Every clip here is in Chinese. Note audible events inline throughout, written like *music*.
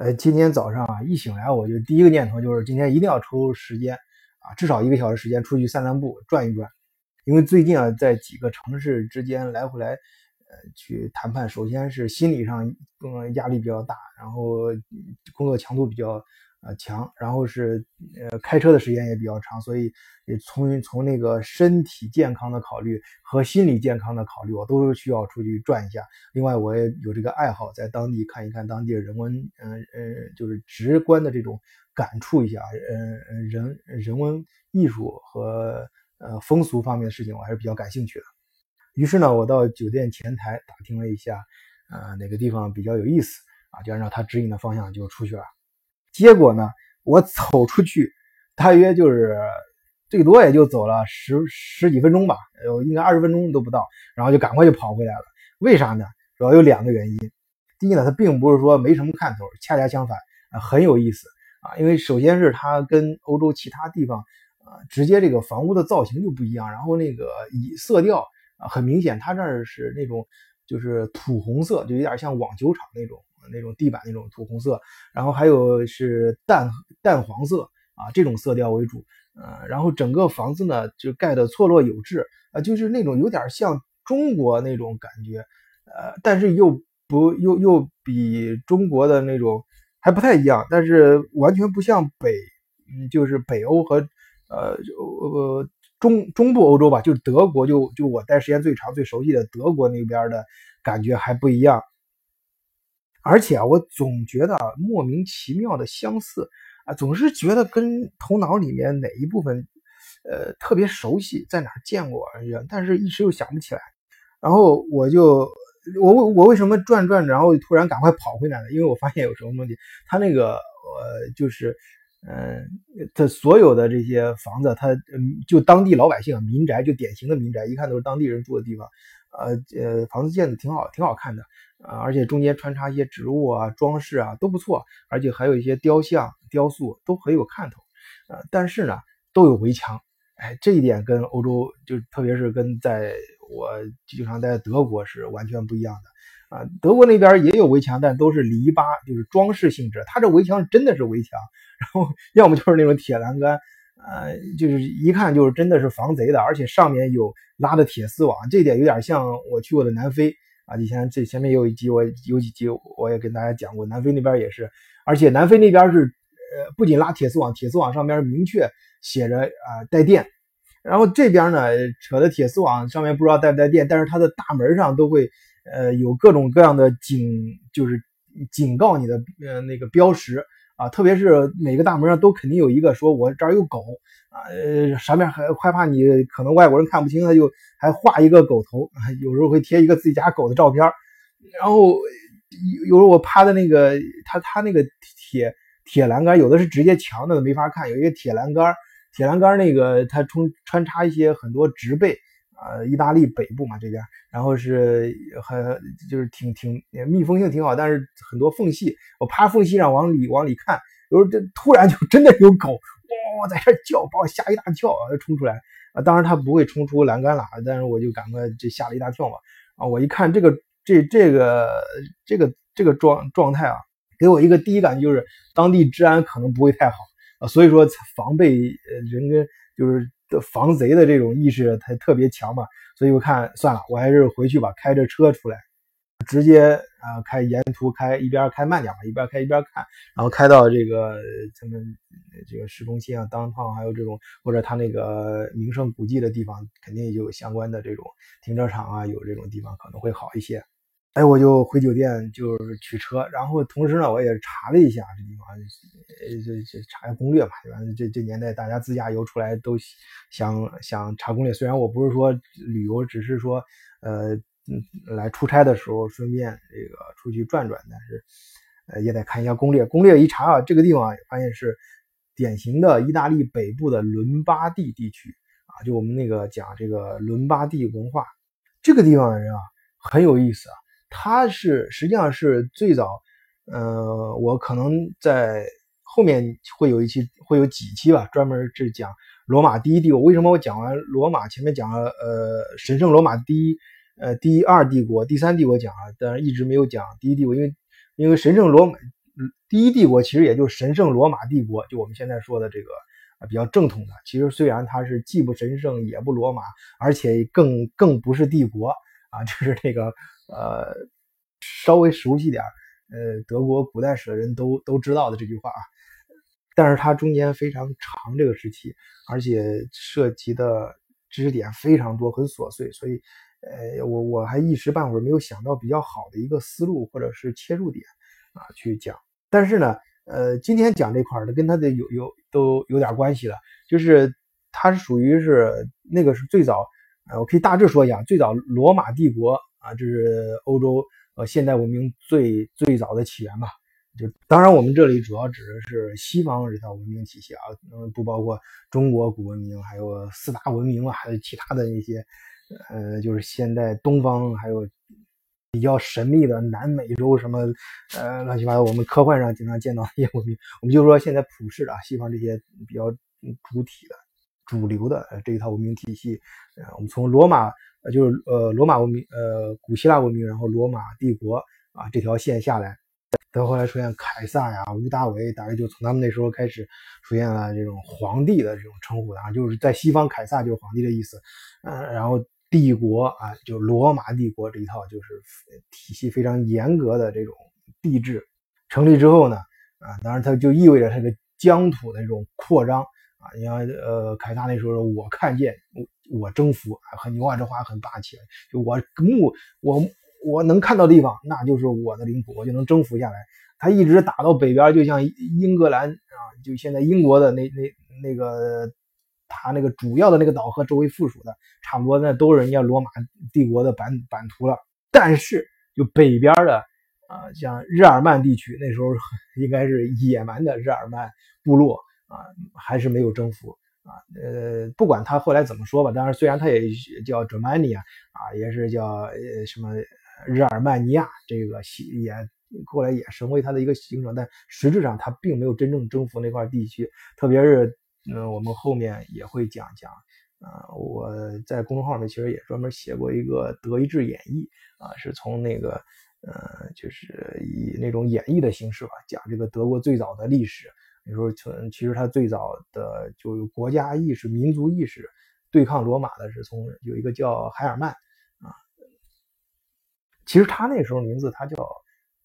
呃，今天早上啊，一醒来我就第一个念头就是今天一定要抽时间啊，至少一个小时时间出去散散步、转一转。因为最近啊，在几个城市之间来回来，呃，去谈判，首先是心理上嗯压力比较大，然后工作强度比较。呃，强，然后是呃，开车的时间也比较长，所以也从从那个身体健康的考虑和心理健康的考虑，我都需要出去转一下。另外，我也有这个爱好，在当地看一看当地的人文，嗯嗯，就是直观的这种感触一下，嗯人人文艺术和呃风俗方面的事情，我还是比较感兴趣的。于是呢，我到酒店前台打听了一下，呃，哪个地方比较有意思啊，就按照他指引的方向就出去了。结果呢，我走出去，大约就是最多也就走了十十几分钟吧，有，应该二十分钟都不到，然后就赶快就跑回来了。为啥呢？主要有两个原因。第一呢，它并不是说没什么看头，恰恰相反，啊，很有意思啊。因为首先是它跟欧洲其他地方，啊，直接这个房屋的造型就不一样，然后那个以色调啊，很明显，它这儿是那种就是土红色，就有点像网球场那种。那种地板那种土红色，然后还有是淡淡黄色啊，这种色调为主，呃，然后整个房子呢就盖的错落有致啊，就是那种有点像中国那种感觉，呃，但是又不又又比中国的那种还不太一样，但是完全不像北，就是北欧和呃呃中中部欧洲吧，就是德国，就就我待时间最长最熟悉的德国那边的感觉还不一样。而且啊，我总觉得莫名其妙的相似啊，总是觉得跟头脑里面哪一部分，呃，特别熟悉，在哪见过，但是一时又想不起来。然后我就，我为我为什么转转，然后突然赶快跑回来呢？因为我发现有什么问题，他那个呃，就是，嗯，他所有的这些房子，他就当地老百姓民宅，就典型的民宅，一看都是当地人住的地方，呃呃，房子建的挺好，挺好看的。啊，而且中间穿插一些植物啊、装饰啊都不错，而且还有一些雕像、雕塑都很有看头。呃，但是呢，都有围墙。哎，这一点跟欧洲，就特别是跟在我经常在德国是完全不一样的。啊，德国那边也有围墙，但都是篱笆，就是装饰性质。它这围墙真的是围墙，然后 *laughs* 要么就是那种铁栏杆，呃，就是一看就是真的是防贼的，而且上面有拉的铁丝网，这点有点像我去过的南非。啊，以前这前面有一集，我有几集我也跟大家讲过，南非那边也是，而且南非那边是，呃，不仅拉铁丝网，铁丝网上面明确写着啊带电，然后这边呢扯的铁丝网上面不知道带不带电，但是它的大门上都会，呃，有各种各样的警，就是警告你的呃那个标识。啊，特别是每个大门上都肯定有一个说“我这儿有狗”，啊，呃，上面还害怕你可能外国人看不清，他就还画一个狗头，有时候会贴一个自己家狗的照片然后有有时候我趴在那个他他那个铁铁栏杆，有的是直接墙的没法看，有一个铁栏杆，铁栏杆那个它穿穿插一些很多植被。呃，意大利北部嘛这边，然后是很就是挺挺密封性挺好，但是很多缝隙，我趴缝隙上往里往里看，有时候这突然就真的有狗哇在这叫，把我吓一大跳啊，冲出来啊！当然它不会冲出栏杆了，但是我就赶快就吓了一大跳嘛啊！我一看这个这这个这个这个状状态啊，给我一个第一感觉就是当地治安可能不会太好啊，所以说防备呃人跟就是。的防贼的这种意识才特别强嘛，所以我看算了，我还是回去吧，开着车出来，直接啊开沿途开，一边开慢点吧，一边开一边看，然后开到这个咱们这个市中心啊，当趟还有这种或者他那个名胜古迹的地方，肯定也有相关的这种停车场啊，有这种地方可能会好一些。哎，我就回酒店，就是取车，然后同时呢，我也查了一下这地方，呃，这这查下攻略嘛，反正？这这年代大家自驾游出来都想想查攻略，虽然我不是说旅游，只是说呃，来出差的时候顺便这个出去转转，但是呃也得看一下攻略。攻略一查啊，这个地方发现是典型的意大利北部的伦巴第地区啊，就我们那个讲这个伦巴第文化，这个地方的人啊很有意思啊。它是实际上是最早，呃，我可能在后面会有一期，会有几期吧，专门是讲罗马第一帝国。为什么我讲完罗马前面讲了，呃，神圣罗马第一，呃，第二帝国、第三帝国讲了，但是一直没有讲第一帝国，因为因为神圣罗马第一帝国其实也就是神圣罗马帝国，就我们现在说的这个比较正统的。其实虽然它是既不神圣也不罗马，而且更更不是帝国啊，就是那个呃稍微熟悉点呃德国古代史的人都都知道的这句话啊。但是它中间非常长这个时期，而且涉及的知识点非常多，很琐碎，所以。呃，我我还一时半会儿没有想到比较好的一个思路或者是切入点啊去讲。但是呢，呃，今天讲这块的跟他的有有都有点关系了，就是它是属于是那个是最早，呃，我可以大致说一下，最早罗马帝国啊，这是欧洲呃现代文明最最早的起源吧。就当然我们这里主要指的是西方这套文明体系啊，嗯，不包括中国古文明，还有四大文明啊，还有其他的那些。呃，就是现代东方还有比较神秘的南美洲什么，呃，乱七八糟，我们科幻上经常见到一些文明，我们就说现在普世的西方这些比较主体的、主流的这一套文明体系，呃，我们从罗马，呃，就是呃罗马文明，呃，古希腊文明，然后罗马帝国啊这条线下来。到后来出现凯撒呀、屋大维，大概就从他们那时候开始出现了这种皇帝的这种称呼的啊，就是在西方，凯撒就是皇帝的意思。嗯，然后帝国啊，就罗马帝国这一套就是体系非常严格的这种帝制成立之后呢，啊，当然它就意味着它的疆土的这种扩张啊。你像呃，凯撒那时候，我看见我我征服，很牛啊，这话很霸气，就我目我。我能看到地方，那就是我的领土，我就能征服下来。他一直打到北边，就像英格兰啊，就现在英国的那那那个，他那个主要的那个岛和周围附属的，差不多那都是人家罗马帝国的版版图了。但是就北边的啊，像日耳曼地区，那时候 *laughs* 应该是野蛮的日耳曼部落啊，还是没有征服啊。呃，不管他后来怎么说吧，当然虽然他也叫 Germania 啊，也是叫呃什么。日耳曼尼亚这个也后来也成为他的一个形状，但实质上他并没有真正征服那块地区。特别是，嗯，我们后面也会讲讲。啊，我在公众号里其实也专门写过一个德意志演绎啊，是从那个，呃，就是以那种演绎的形式吧，讲这个德国最早的历史。你说从其实他最早的就有国家意识、民族意识，对抗罗马的是从有一个叫海尔曼啊。其实他那时候名字他叫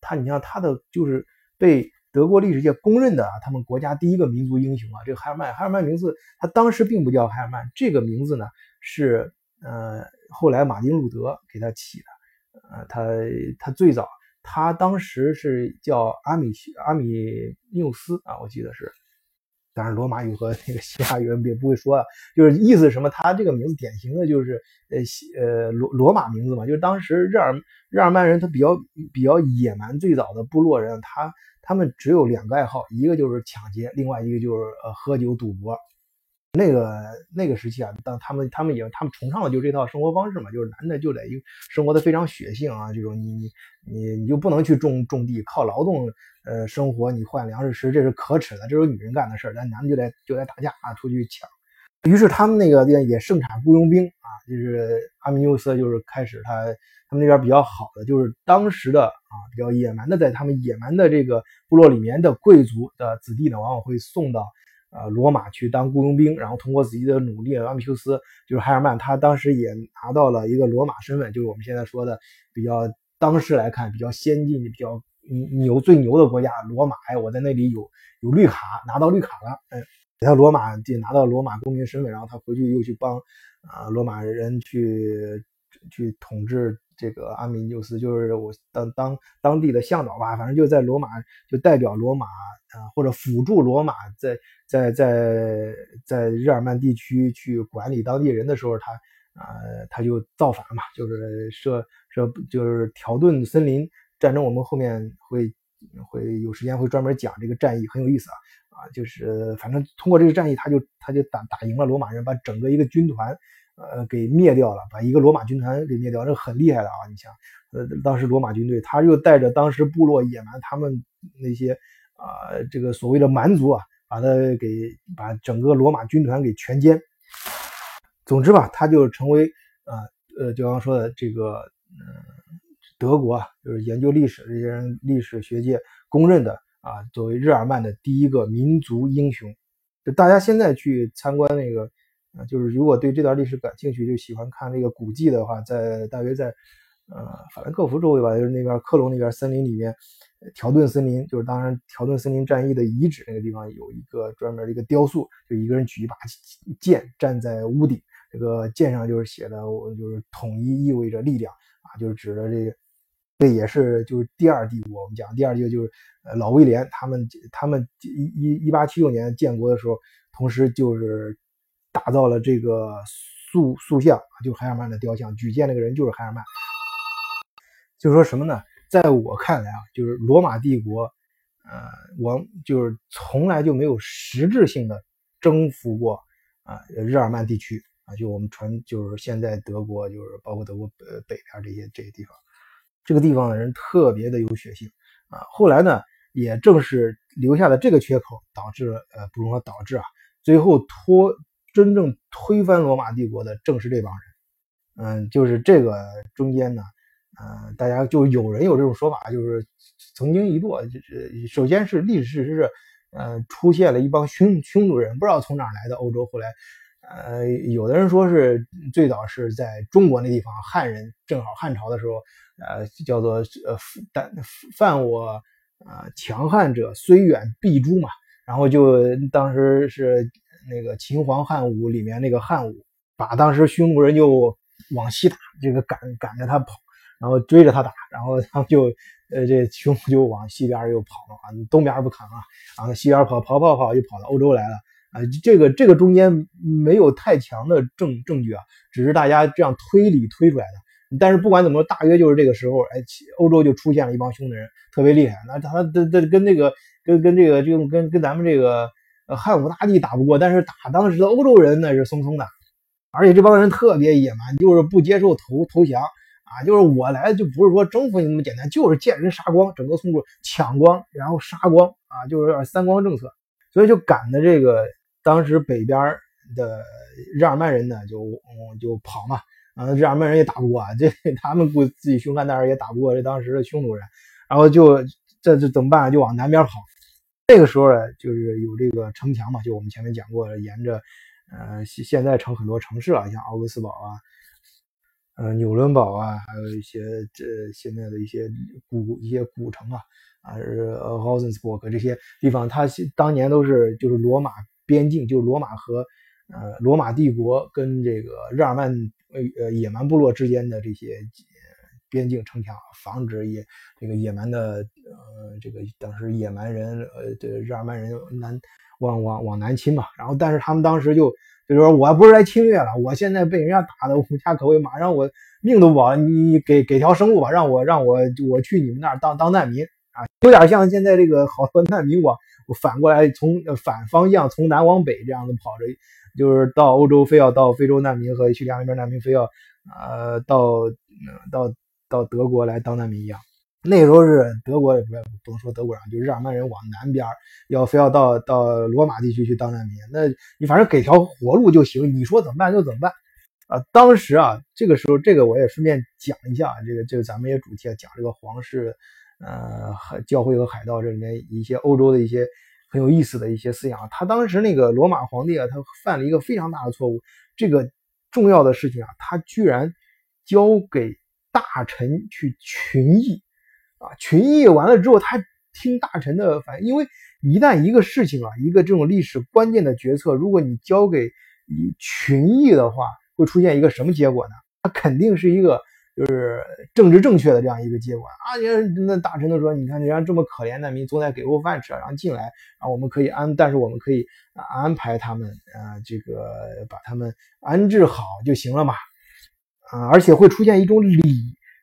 他，你像他的就是被德国历史界公认的啊，他们国家第一个民族英雄啊，这个海尔曼，海尔曼名字他当时并不叫海尔曼，这个名字呢是呃后来马丁路德给他起的，呃他他最早他当时是叫阿米阿米缪斯啊，我记得是。当然，罗马语和那个希腊语也不会说了，就是意思什么？他这个名字典型的就是呃呃罗罗马名字嘛，就是当时日耳日耳曼人他比较比较野蛮，最早的部落人，他他们只有两个爱好，一个就是抢劫，另外一个就是呃喝酒赌博。那个那个时期啊，当他们他们也他们崇尚的就是这套生活方式嘛，就是男的就得生活的非常血性啊，这种你你你你就不能去种种地，靠劳动呃生活，你换粮食吃，这是可耻的，这是女人干的事儿，咱男的就得就得打架啊，出去抢。于是他们那个地也盛产雇佣兵啊，就是阿米纽斯就是开始他他们那边比较好的，就是当时的啊比较野蛮的，在他们野蛮的这个部落里面的贵族的子弟呢，往往会送到。呃，罗马去当雇佣兵，然后通过自己的努力，阿米修斯就是海尔曼，他当时也拿到了一个罗马身份，就是我们现在说的比较当时来看比较先进的、比较牛、最牛的国家罗马。哎，我在那里有有绿卡，拿到绿卡了，嗯，给他罗马就拿到罗马公民身份，然后他回去又去帮啊罗马人去去统治。这个阿米纽斯就是我当当当地的向导吧，反正就在罗马，就代表罗马啊，或者辅助罗马，在在在在日耳曼地区去管理当地人的时候，他啊他就造反嘛，就是设设就是条顿森林战争。我们后面会会有时间会专门讲这个战役，很有意思啊啊，就是反正通过这个战役，他就他就打打赢了罗马人，把整个一个军团。呃，给灭掉了，把一个罗马军团给灭掉，这很厉害的啊！你想，呃，当时罗马军队，他又带着当时部落野蛮，他们那些啊，这个所谓的蛮族啊，把他给把整个罗马军团给全歼。总之吧，他就成为啊，呃，就刚说的这个，嗯，德国啊，就是研究历史这些人，历史学界公认的啊，作为日耳曼的第一个民族英雄。就大家现在去参观那个，啊，就是如果对这段历史感兴趣，就喜欢看那个古迹的话，在大约在呃法兰克福周围吧，就是那边克隆那边森林里面，条顿森林，就是当然条顿森林战役的遗址那个地方有一个专门的一个雕塑，就一个人举一把剑站在屋顶，这个剑上就是写的，我就是统一意味着力量啊，就是指的这个。这也是就是第二帝国，我们讲第二帝国就是呃老威廉他们他们一一一八七六年建国的时候，同时就是打造了这个塑塑像，就海尔曼的雕像，举荐那个人就是海尔曼。就说什么呢？在我看来啊，就是罗马帝国，呃，我就是从来就没有实质性的征服过啊日耳曼地区啊，就我们传就是现在德国就是包括德国呃北边这些这些地方。这个地方的人特别的有血性啊！后来呢，也正是留下了这个缺口，导致了呃，不能说导致啊，最后拖真正推翻罗马帝国的正是这帮人。嗯，就是这个中间呢，呃，大家就有人有这种说法，就是曾经一度就是首先是历史事实是，呃，出现了一帮匈匈奴人，不知道从哪来的欧洲，后来。呃，有的人说是最早是在中国那地方，汉人正好汉朝的时候，呃，叫做呃但犯我啊强汉者虽远必诛嘛，然后就当时是那个秦皇汉武里面那个汉武，把当时匈奴人就往西打，这个赶赶着他跑，然后追着他打，然后他们就呃这匈奴就往西边又跑了啊，东边不扛啊，然后西边跑跑跑跑又跑到欧洲来了。啊，这个这个中间没有太强的证证据啊，只是大家这样推理推出来的。但是不管怎么说，大约就是这个时候，哎，欧洲就出现了一帮匈奴人，特别厉害。那他他他跟那个跟跟这个就跟跟咱们这个呃汉武大帝打不过，但是打当时的欧洲人那是松松的。而且这帮人特别野蛮，就是不接受投投降啊，就是我来就不是说征服你那么简单，就是见人杀光，整个村落抢光，然后杀光啊，就是有点三光政策，所以就赶的这个。当时北边的日耳曼人呢，就嗯就跑嘛，啊，日耳曼人也打不过，这 *laughs* 他们估自己凶悍，但是也打不过这当时的匈奴人，然后就这这怎么办？就往南边跑。这个时候呢，就是有这个城墙嘛，就我们前面讲过，沿着呃现现在成很多城市了，像奥格斯堡啊，呃纽伦堡啊，还有一些这现在的一些古一些古城啊，啊是呃 h o s e n s b u r g 这些地方，它当年都是就是罗马。边境就是罗马和呃罗马帝国跟这个日耳曼呃野蛮部落之间的这些边境城墙，防止野这个野蛮的呃这个当时野蛮人呃这日耳曼人南往往往南侵嘛。然后但是他们当时就就说我不是来侵略了，我现在被人家打的无家可归，马上我命都不保，你给给条生路吧，让我让我我去你们那儿当当难民啊，有点像现在这个好多难民往。我反过来从反方向从南往北这样子跑着，就是到欧洲非要到非洲难民和叙利亚那边难民非要呃到到到德国来当难民一样。那时候是德国不不能说德国人，就日耳曼人往南边要非要到到罗马地区去当难民，那你反正给条活路就行，你说怎么办就怎么办啊。当时啊，这个时候这个我也顺便讲一下，这个这个咱们也主题啊讲这个皇室。呃，海教会和海盗这里面一些欧洲的一些很有意思的一些思想。他当时那个罗马皇帝啊，他犯了一个非常大的错误。这个重要的事情啊，他居然交给大臣去群议啊，群议完了之后，他听大臣的反应。因为一旦一个事情啊，一个这种历史关键的决策，如果你交给群议的话，会出现一个什么结果呢？它肯定是一个。就是政治正确的这样一个结果啊！那大臣都说：“你看人家这么可怜难民，总得给口饭吃，然后进来，然后我们可以安，但是我们可以安排他们啊，这个把他们安置好就行了嘛。啊，而且会出现一种理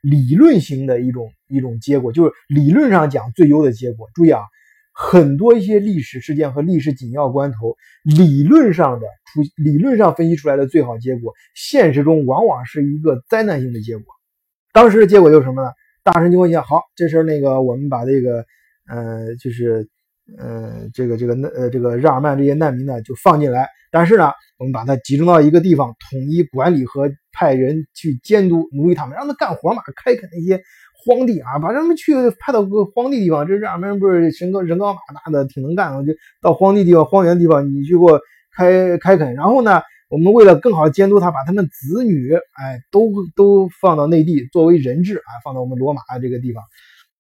理论型的一种一种结果，就是理论上讲最优的结果。注意啊，很多一些历史事件和历史紧要关头，理论上的出理论上分析出来的最好结果，现实中往往是一个灾难性的结果。当时的结果就是什么呢？大臣就会想：好，这事那个我们把这个，呃，就是，呃，这个这个呃这个日耳曼这些难民呢就放进来，但是呢，我们把它集中到一个地方，统一管理和派人去监督奴役他们，让他干活嘛，开垦那些荒地啊，把他们去派到个荒地地方。这日耳曼人不是身高人高马大的，挺能干的，就到荒地地方、荒原地方，你去给我开开垦。然后呢，我们为了更好的监督他，把他们子女，哎，都都放到内地作为人质啊，放到我们罗马这个地方。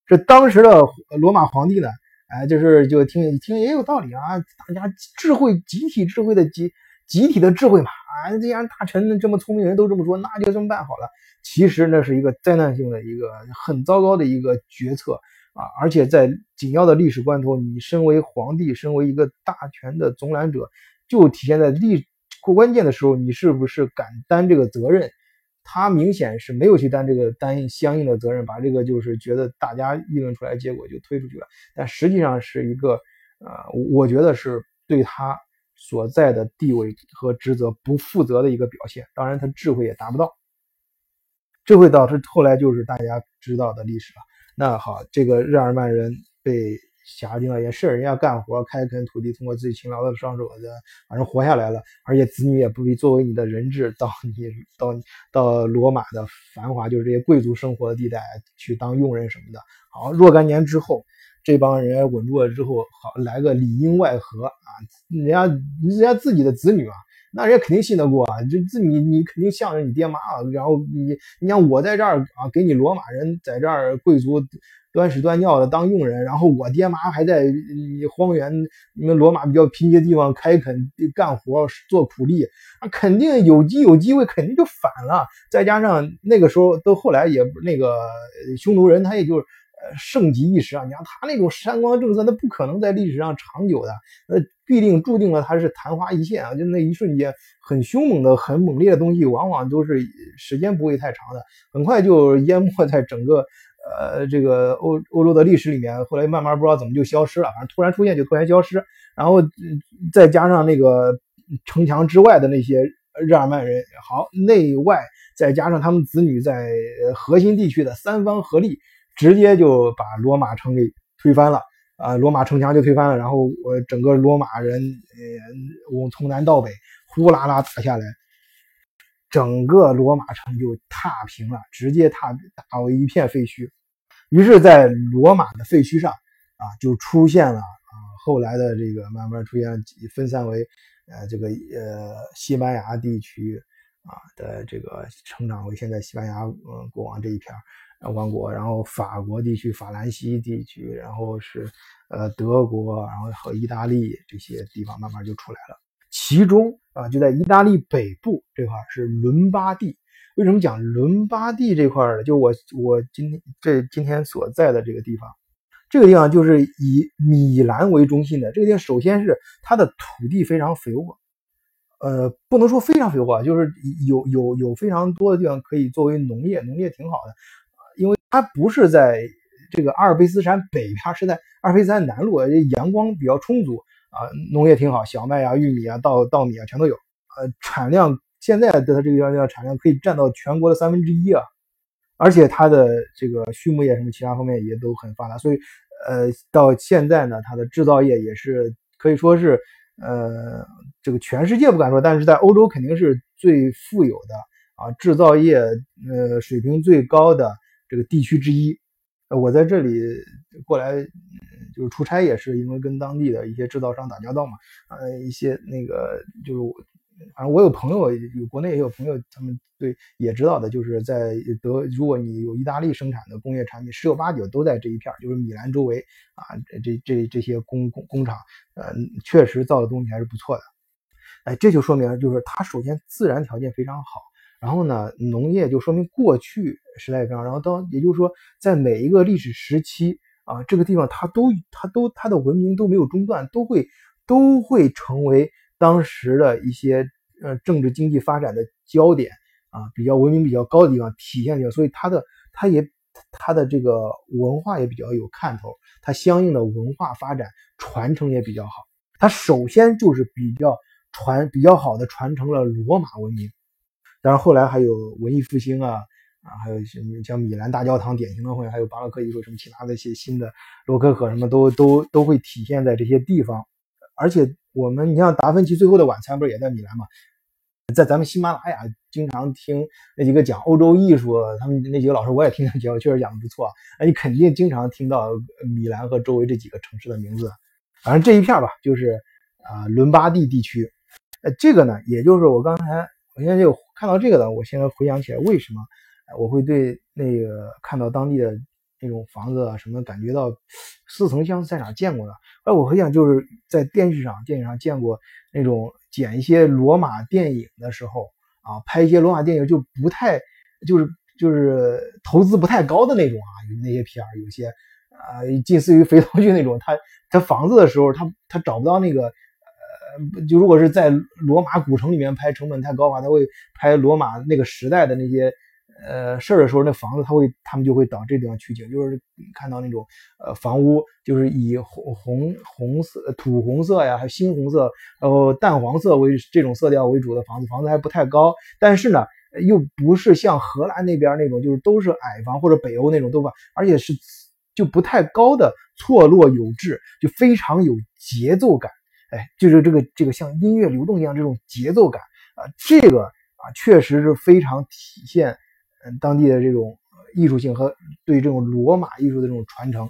这当时的罗马皇帝呢，哎，就是就听听也有道理啊，大家智慧集体智慧的集集体的智慧嘛，啊，既然大臣这么聪明人都这么说，那就这么办好了。其实那是一个灾难性的一个很糟糕的一个决策啊，而且在紧要的历史关头，你身为皇帝，身为一个大权的总揽者，就体现在历过关键的时候，你是不是敢担这个责任？他明显是没有去担这个担相应的责任，把这个就是觉得大家议论出来，结果就推出去了。但实际上是一个，呃，我觉得是对他所在的地位和职责不负责的一个表现。当然，他智慧也达不到，这会导致后来就是大家知道的历史了。那好，这个日耳曼人被。辖境了也是，人家干活开垦土地，通过自己勤劳的双手的，反正活下来了。而且子女也不必作为你的人质到你到到罗马的繁华，就是这些贵族生活的地带去当佣人什么的。好，若干年之后，这帮人稳住了之后，好来个里应外合啊，人家人家自己的子女啊，那人家肯定信得过啊，就自你你肯定向着你爹妈啊。然后你你像我在这儿啊，给你罗马人在这儿贵族。端屎端尿的当佣人，然后我爹妈还在荒原、你们罗马比较贫瘠的地方开垦干活做苦力，那肯定有机有机会，肯定就反了。再加上那个时候都后来也那个匈奴人，他也就呃盛极一时啊。你看他那种山光政策，那不可能在历史上长久的，那必定注定了他是昙花一现啊。就那一瞬间，很凶猛的、很猛烈的东西，往往都是时间不会太长的，很快就淹没在整个。呃，这个欧欧洲的历史里面，后来慢慢不知道怎么就消失了，反正突然出现就突然消失，然后再加上那个城墙之外的那些日耳曼人，好内外再加上他们子女在核心地区的三方合力，直接就把罗马城给推翻了啊！罗马城墙就推翻了，然后我整个罗马人，呃，我从南到北呼啦啦打下来。整个罗马城就踏平了，直接踏打为一片废墟。于是，在罗马的废墟上，啊，就出现了啊，后来的这个慢慢出现分散为，呃，这个呃西班牙地区啊的这个成长为现在西班牙嗯国王这一片王国，然后法国地区、法兰西地区，然后是呃德国，然后和意大利这些地方慢慢就出来了。其中啊，就在意大利北部这块是伦巴第。为什么讲伦巴第这块呢？就我我今天这今天所在的这个地方，这个地方就是以米兰为中心的。这个地方首先是它的土地非常肥沃，呃，不能说非常肥沃，就是有有有非常多的地方可以作为农业，农业挺好的。因为它不是在这个阿尔卑斯山北边，是在阿尔卑斯山南麓，阳光比较充足。啊，农业挺好，小麦啊、玉米啊、稻稻米啊全都有。呃，产量现在的它这个地方产量可以占到全国的三分之一啊，而且它的这个畜牧业什么其他方面也都很发达，所以呃，到现在呢，它的制造业也是可以说是呃，这个全世界不敢说，但是在欧洲肯定是最富有的啊，制造业呃水平最高的这个地区之一。我在这里过来。就是出差也是因为跟当地的一些制造商打交道嘛，呃，一些那个就是，反正我有朋友，有国内也有朋友，他们对也知道的，就是在德，如果你有意大利生产的工业产品，十有八九都在这一片儿，就是米兰周围啊，这这这些工工工厂，呃，确实造的东西还是不错的。哎，这就说明就是它首先自然条件非常好，然后呢，农业就说明过去时代非常，然后到也就是说在每一个历史时期。啊，这个地方它都它都它的文明都没有中断，都会都会成为当时的一些呃政治经济发展的焦点啊，比较文明比较高的地方体现地方，所以它的它也它的这个文化也比较有看头，它相应的文化发展传承也比较好。它首先就是比较传比较好的传承了罗马文明，当然后来还有文艺复兴啊。啊，还有像像米兰大教堂典型的会，还有巴洛克艺术什么其他的一些新的洛可可什么都都都会体现在这些地方。而且我们你像达芬奇最后的晚餐不是也在米兰吗？在咱们喜马拉雅经常听那几个讲欧洲艺术，他们那几个老师我也听他讲，确实讲的不错。那你肯定经常听到米兰和周围这几个城市的名字。反正这一片吧，就是啊伦巴第地区。呃，这个呢，也就是我刚才我现在就看到这个呢，我现在回想起来，为什么我会对那个看到当地的那种房子啊什么感觉到似曾相识，在哪见过呢？哎，我很想就是在电视上、电影上见过那种剪一些罗马电影的时候啊，拍一些罗马电影就不太就是就是投资不太高的那种啊，那些片儿有些啊近似于肥皂剧那种，他他房子的时候他他找不到那个。就如果是在罗马古城里面拍，成本太高的话，他会拍罗马那个时代的那些呃事儿的时候，那房子他会他们就会到这地方取景，就是看到那种呃房屋，就是以红红红色、土红色呀，还有猩红色，然后淡黄色为这种色调为主的房子，房子还不太高，但是呢，又不是像荷兰那边那种，就是都是矮房或者北欧那种都吧，而且是就不太高的，错落有致，就非常有节奏感。哎，就是这个这个像音乐流动一样这种节奏感。啊，这个啊确实是非常体现当地的这种艺术性和对这种罗马艺术的这种传承。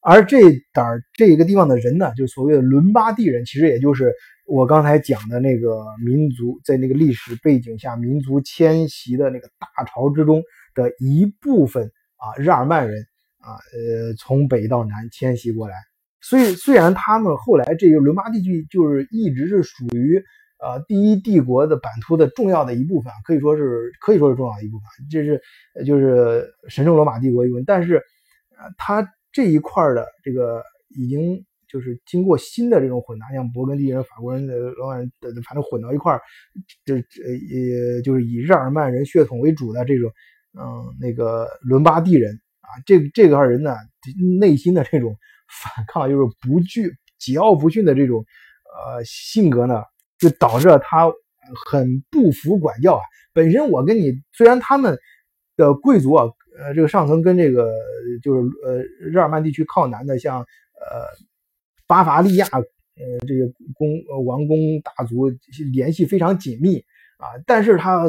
而这点儿这个地方的人呢，就所谓的伦巴第人，其实也就是我刚才讲的那个民族在那个历史背景下民族迁徙的那个大潮之中的一部分啊，日耳曼人啊，呃，从北到南迁徙过来。所以，虽然他们后来这个伦巴地区就是一直是属于呃第一帝国的版图的重要的一部分，可以说是可以说是重要的一部分，这是就是神圣罗马帝国一部分。但是，呃，它这一块的这个已经就是经过新的这种混搭，像勃艮第人、法国人的罗马人，反正混到一块儿，这呃也就是以日耳曼人血统为主的这种，嗯，那个伦巴第人啊，这这个人呢，内心的这种。反抗就是不惧、桀骜不驯的这种呃性格呢，就导致了他很不服管教啊。本身我跟你虽然他们的贵族啊，呃，这个上层跟这个就是呃日耳曼地区靠南的，像呃巴伐利亚呃这些公王公大族联系非常紧密啊，但是他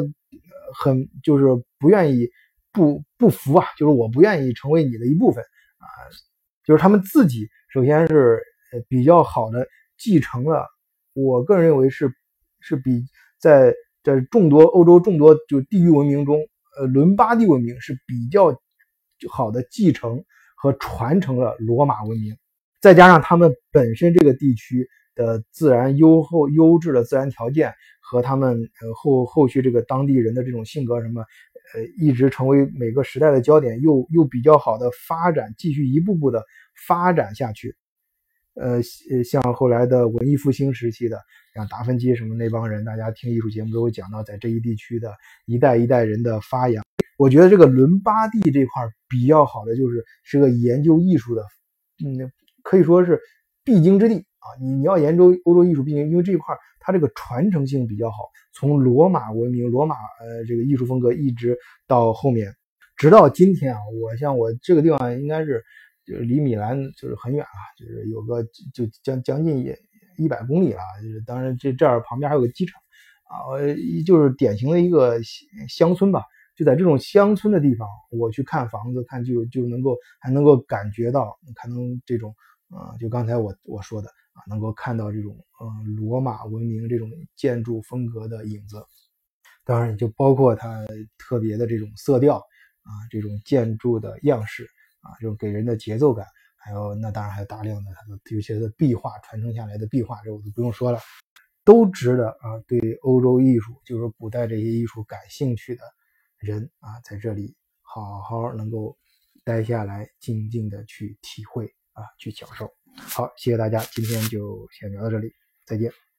很就是不愿意不不服啊，就是我不愿意成为你的一部分啊。就是他们自己，首先是比较好的继承了，我个人认为是是比在在众多欧洲众多就地域文明中，呃伦巴第文明是比较好的继承和传承了罗马文明，再加上他们本身这个地区的自然优厚优质的自然条件和他们呃后后续这个当地人的这种性格什么。呃，一直成为每个时代的焦点，又又比较好的发展，继续一步步的发展下去。呃，像后来的文艺复兴时期的，像达芬奇什么那帮人，大家听艺术节目都会讲到，在这一地区的一代一代人的发扬。我觉得这个伦巴第这块比较好的，就是是个研究艺术的，嗯，可以说是必经之地啊。你你要研究欧洲艺术，毕竟因为这一块它这个传承性比较好。从罗马文明、罗马呃这个艺术风格一直到后面，直到今天啊，我像我这个地方应该是就是离米兰就是很远了，就是有个就将将近一一百公里了。就是当然这这儿旁边还有个机场啊，就是典型的一个乡村吧。就在这种乡村的地方，我去看房子，看就就能够还能够感觉到，可能这种啊，就刚才我我说的。啊，能够看到这种呃罗马文明这种建筑风格的影子，当然就包括它特别的这种色调啊，这种建筑的样式啊，这种给人的节奏感，还有那当然还有大量的它的有些的壁画传承下来的壁画，这我就不用说了，都值得啊对欧洲艺术，就是古代这些艺术感兴趣的人啊，在这里好好能够待下来，静静的去体会啊，去享受。好，谢谢大家，今天就先聊到这里，再见。